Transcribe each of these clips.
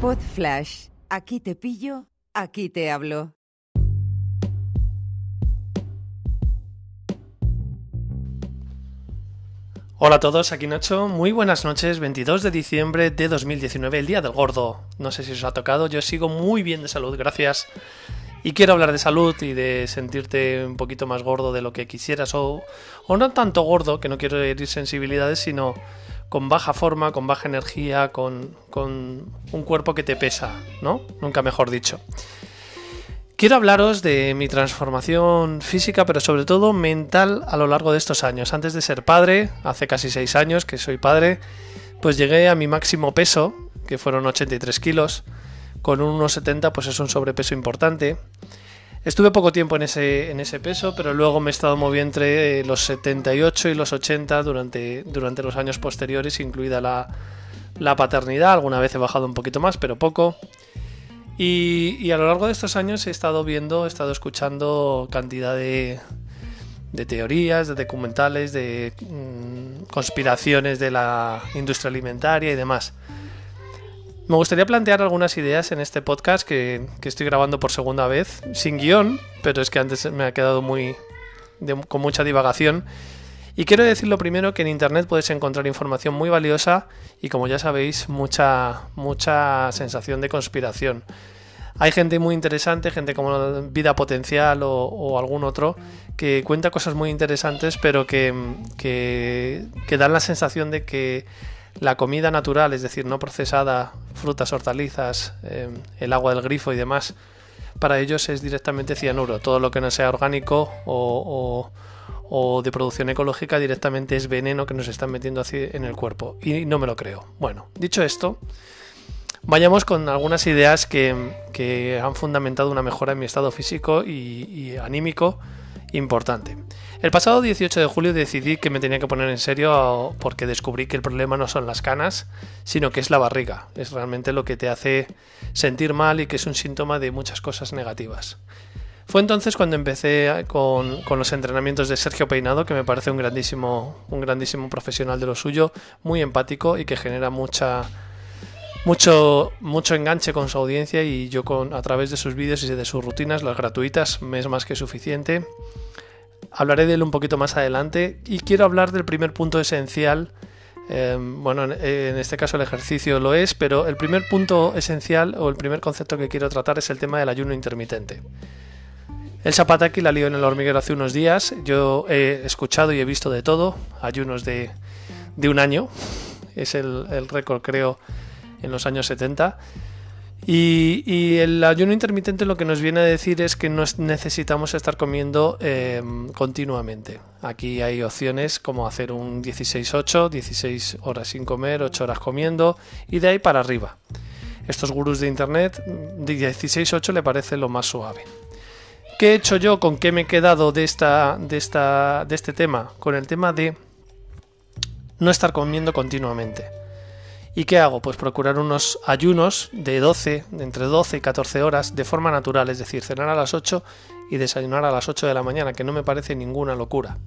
Pod Flash. Aquí te pillo, aquí te hablo. Hola a todos, aquí Nacho. Muy buenas noches, 22 de diciembre de 2019, el día del gordo. No sé si os ha tocado, yo sigo muy bien de salud, gracias. Y quiero hablar de salud y de sentirte un poquito más gordo de lo que quisieras, o, o no tanto gordo, que no quiero herir sensibilidades, sino con baja forma, con baja energía, con, con un cuerpo que te pesa, ¿no? Nunca mejor dicho. Quiero hablaros de mi transformación física, pero sobre todo mental a lo largo de estos años. Antes de ser padre, hace casi 6 años que soy padre, pues llegué a mi máximo peso, que fueron 83 kilos. Con un 1,70 pues es un sobrepeso importante. Estuve poco tiempo en ese, en ese peso, pero luego me he estado moviendo entre los 78 y los 80 durante, durante los años posteriores, incluida la, la paternidad. Alguna vez he bajado un poquito más, pero poco. Y, a lo largo de estos años he estado viendo, he estado escuchando cantidad de, de teorías, de documentales, de mm, conspiraciones de la industria alimentaria y demás. Me gustaría plantear algunas ideas en este podcast que, estoy grabando por segunda vez, sin guion, pero es que antes me ha quedado muy con mucha divagación. Y quiero decir lo primero que en internet puedes encontrar información muy valiosa y como ya sabéis, mucha, mucha sensación de conspiración. Hay gente muy interesante, gente como Vida Potencial o, algún otro, que cuenta cosas muy interesantes, pero que, que, dan la sensación de que la comida natural, es decir, no procesada, frutas, hortalizas, em, el agua del grifo y demás, para ellos es directamente cianuro. Todo lo que no sea orgánico o, o de producción ecológica directamente es veneno que nos están metiendo en el cuerpo. Y no me lo creo. Bueno, dicho esto, vayamos con algunas ideas que, han fundamentado una mejora en mi estado físico y, anímico importante. El pasado 18 de julio decidí que me tenía que poner en serio porque descubrí que el problema no son las canas, sino que es la barriga. Es realmente lo que te hace sentir mal y que es un síntoma de muchas cosas negativas. Fue entonces cuando empecé con, los entrenamientos de Sergio Peinado, que me parece un grandísimo, un grandísimo profesional de lo suyo, muy empático y que genera mucha, mucho, mucho enganche con su audiencia y yo con, a través de sus vídeos y de sus rutinas, las gratuitas, me es más que suficiente. Hablaré de él un poquito más adelante y quiero hablar del primer punto esencial. Em, bueno, en, este caso el ejercicio lo es, pero el primer punto esencial o el primer concepto que quiero tratar es el tema del ayuno intermitente. El Zapataki la lió en el hormiguero hace unos días. Yo he escuchado y he visto de todo. Ayunos de, de un año. Es el, el récord, creo, en los años 70. Y, el ayuno intermitente lo que nos viene a decir es que no necesitamos estar comiendo em, continuamente. Aquí hay opciones como hacer un 16-8, 16 horas sin comer, 8 horas comiendo y de ahí para arriba. Estos gurús de internet, 16-8 le parece lo más suave. ¿Qué he hecho yo? ¿Con qué me he quedado de, esta, de, esta, de este tema? Con el tema de no estar comiendo continuamente. ¿Y qué hago? Pues procurar unos ayunos de 12, de entre 12 y 14 horas de forma natural, es decir, cenar a las 8 y desayunar a las 8 de la mañana, que no me parece ninguna locura.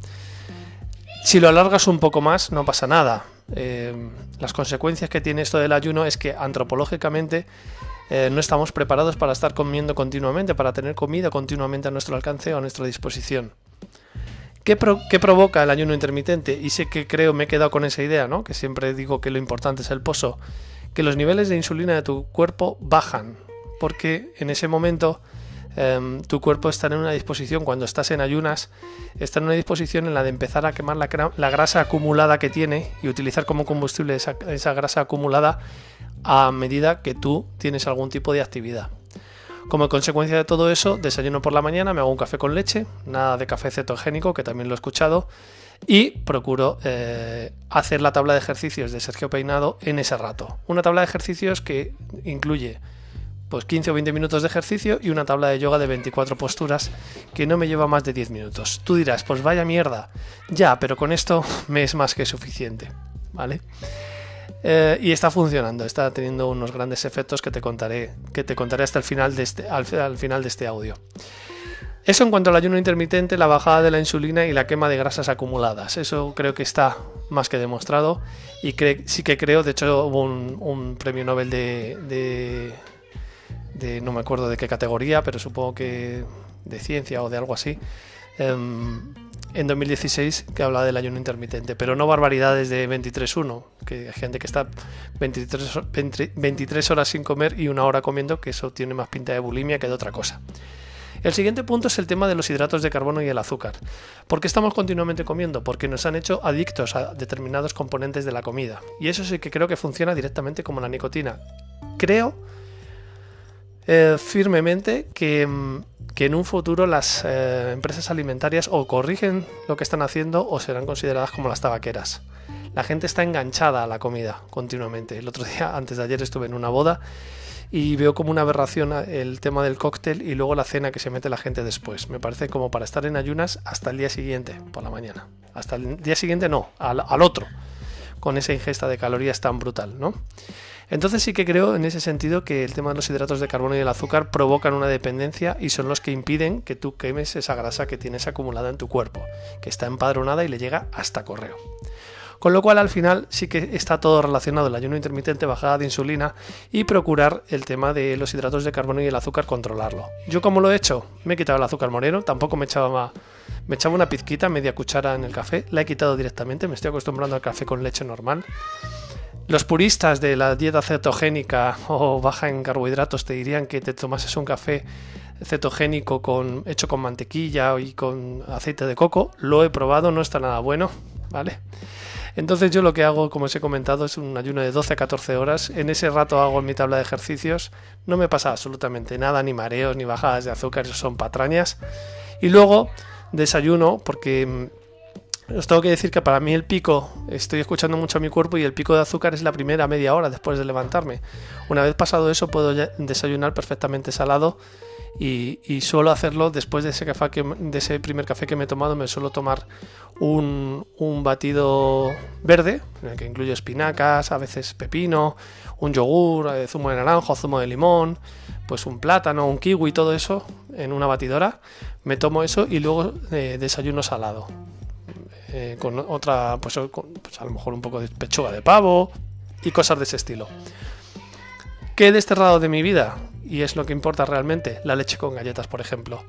Si lo alargas un poco más, no pasa nada. Eh, las consecuencias que tiene esto del ayuno es que antropológicamente eh, no estamos preparados para estar comiendo continuamente, para tener comida continuamente a nuestro alcance o a nuestra disposición. ¿Qué, provoca el ayuno intermitente? Y sé que creo me he quedado con esa idea, ¿no? Que siempre digo que lo importante es el pozo. Que los niveles de insulina de tu cuerpo bajan. Porque en ese momento em, tu cuerpo está en una disposición, cuando estás en ayunas, está en una disposición en la de empezar a quemar la, grasa acumulada que tiene y utilizar como combustible esa, esa grasa acumulada a medida que tú tienes algún tipo de actividad. Como consecuencia de todo eso, desayuno por la mañana, me hago un café con leche, nada de café cetogénico, que también lo he escuchado, y procuro eh, hacer la tabla de ejercicios de Sergio Peinado en ese rato. Una tabla de ejercicios que incluye pues 15 o 20 minutos de ejercicio y una tabla de yoga de 24 posturas que no me lleva más de 10 minutos. Tú dirás, pues vaya mierda. Ya, pero con esto me es más que suficiente. ¿Vale? Eh, y está funcionando, está teniendo unos grandes efectos que te contaré, que te contaré hasta el final de este, al, final de este audio. Eso en cuanto al ayuno intermitente, la bajada de la insulina y la quema de grasas acumuladas. Eso creo que está más que demostrado. Y sí que creo, de hecho hubo un, premio Nobel de, de, no me acuerdo de qué categoría, pero supongo que de ciencia o de algo así, em, en 2016 que habla del ayuno intermitente, pero no barbaridades de 23-1, que hay gente que está 23, 23 horas sin comer y una hora comiendo, que eso tiene más pinta de bulimia que de otra cosa. El siguiente punto es el tema de los hidratos de carbono y el azúcar. ¿Por qué estamos continuamente comiendo? Porque nos han hecho adictos a determinados componentes de la comida. Y eso sí que creo que funciona directamente como la nicotina. Creo eh, firmemente que, mm, que, en un futuro las eh, empresas alimentarias o corrigen lo que están haciendo o serán consideradas como las tabaqueras. La gente está enganchada a la comida continuamente. El otro día, antes de ayer, estuve en una boda y veo como una aberración el tema del cóctel y luego la cena que se mete la gente después. Me parece como para estar en ayunas hasta el día siguiente, por la mañana. Hasta el día siguiente no, al, otro, con esa ingesta de calorías tan brutal, ¿no? Entonces sí que creo en ese sentido que el tema de los hidratos de carbono y el azúcar provocan una dependencia y son los que impiden que tú quemes esa grasa que tienes acumulada en tu cuerpo, que está empadronada y le llega hasta correo. Con lo cual al final sí que está todo relacionado el ayuno intermitente, bajada de insulina y procurar el tema de los hidratos de carbono y el azúcar, controlarlo. Yo como lo he hecho, me he quitado el azúcar moreno, tampoco me echaba, me echaba una pizquita, media cuchara en el café, la he quitado directamente, me estoy acostumbrando al café con leche normal. Los puristas de la dieta cetogénica o baja en carbohidratos te dirían que te tomases un café cetogénico con, hecho con mantequilla y con aceite de coco. Lo he probado, no está nada bueno, ¿vale? Entonces yo lo que hago, como os he comentado, es un ayuno de 12 a 14 horas. En ese rato hago mi tabla de ejercicios. No me pasa absolutamente nada, ni mareos, ni bajadas de azúcar, eso son patrañas. Y luego desayuno, porque mm, os tengo que decir que para mí el pico, estoy escuchando mucho a mi cuerpo y el pico de azúcar es la primera media hora después de levantarme. Una vez pasado eso puedo desayunar perfectamente salado y, suelo hacerlo después de ese, café que, de ese primer café que me he tomado, me suelo tomar un, batido verde, en el que incluye espinacas, a veces pepino, un yogur, zumo de naranjo, zumo de limón, pues un plátano, un kiwi, todo eso en una batidora. Me tomo eso y luego eh, desayuno salado. Eh, con otra, pues, pues a lo mejor un poco de pechuga de pavo y cosas de ese estilo. ¿Qué he desterrado de mi vida? y es lo que importa realmente, la leche con galletas, por ejemplo.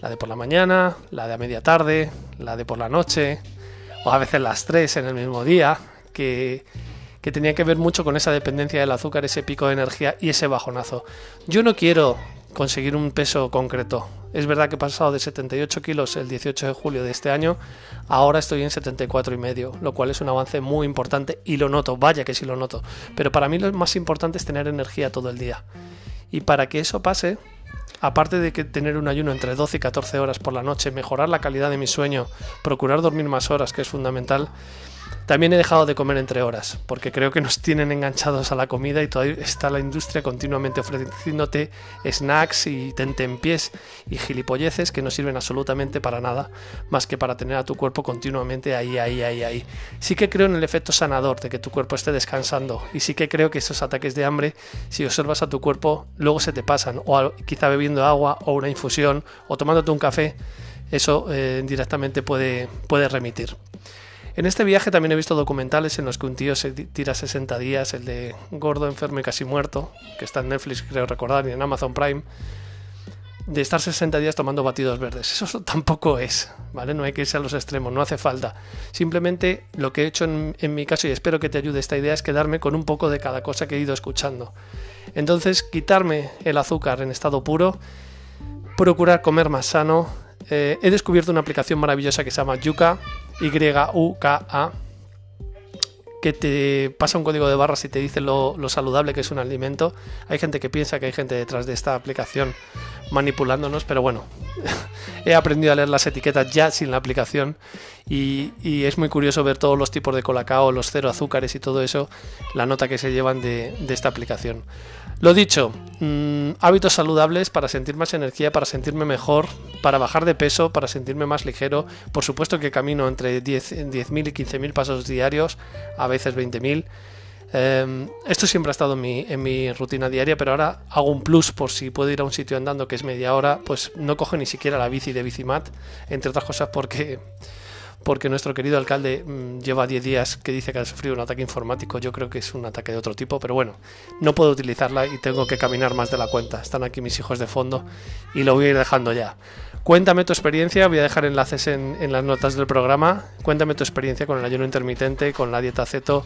La de por la mañana, la de a media tarde, la de por la noche, o a veces las tres en el mismo día, que, que tenía que ver mucho con esa dependencia del azúcar, ese pico de energía y ese bajonazo. Yo no quiero conseguir un peso concreto. Es verdad que he pasado de 78 kilos el 18 de julio de este año, ahora estoy en 74 y medio, lo cual es un avance muy importante y lo noto, vaya que sí lo noto. Pero para mí lo más importante es tener energía todo el día. Y para que eso pase, aparte de que tener un ayuno entre 12 y 14 horas por la noche, mejorar la calidad de mi sueño, procurar dormir más horas, que es fundamental, también he dejado de comer entre horas, porque creo que nos tienen enganchados a la comida y todavía está la industria continuamente ofreciéndote snacks y tentempiés y gilipolleces que no sirven absolutamente para nada, más que para tener a tu cuerpo continuamente ahí, ahí, ahí, ahí. Sí que creo en el efecto sanador de que tu cuerpo esté descansando y sí que creo que esos ataques de hambre, si observas a tu cuerpo, luego se te pasan, o quizá bebiendo agua o una infusión o tomándote un café, eso eh, directamente puede, puede remitir. En este viaje también he visto documentales en los que un tío se tira 60 días, el de Gordo, Enfermo y Casi Muerto, que está en Netflix, creo recordar, y en Amazon Prime, de estar 60 días tomando batidos verdes. Eso tampoco es, ¿vale? No hay que irse a los extremos, no hace falta. Simplemente lo que he hecho en, mi caso, y espero que te ayude esta idea, es quedarme con un poco de cada cosa que he ido escuchando. Entonces, quitarme el azúcar en estado puro, procurar comer más sano, eh, he descubierto una aplicación maravillosa que se llama Yuka, Y-U-K-A, que te pasa un código de barras y te dice lo, saludable que es un alimento. Hay gente que piensa que hay gente detrás de esta aplicación manipulándonos, pero bueno, he aprendido a leer las etiquetas ya sin la aplicación y, es muy curioso ver todos los tipos de colacao, los cero azúcares y todo eso, la nota que se llevan de, esta aplicación. Lo dicho, mm, hábitos saludables para sentir más energía, para sentirme mejor, para bajar de peso, para sentirme más ligero. Por supuesto que camino entre 10.000 10 y 15.000 pasos diarios, a veces 20.000 Em, esto siempre ha estado en mi, rutina diaria, pero ahora hago un plus por si puedo ir a un sitio andando que es media hora, pues no cojo ni siquiera la bici de Bicimat, entre otras cosas porque porque nuestro querido alcalde mm, lleva 10 días que dice que ha sufrido un ataque informático. Yo creo que es un ataque de otro tipo, pero bueno, no puedo utilizarla y tengo que caminar más de la cuenta. Están aquí mis hijos de fondo y lo voy a ir dejando ya. Cuéntame tu experiencia, voy a dejar enlaces en, en las notas del programa. Cuéntame tu experiencia con el ayuno intermitente, con la dieta ceto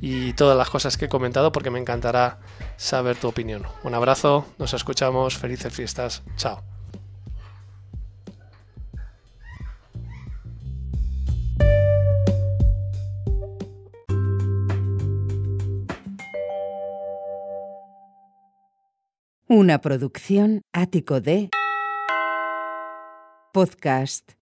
y todas las cosas que he comentado porque me encantará saber tu opinión. Un abrazo, nos escuchamos, felices fiestas, chao. Una producción ático de podcast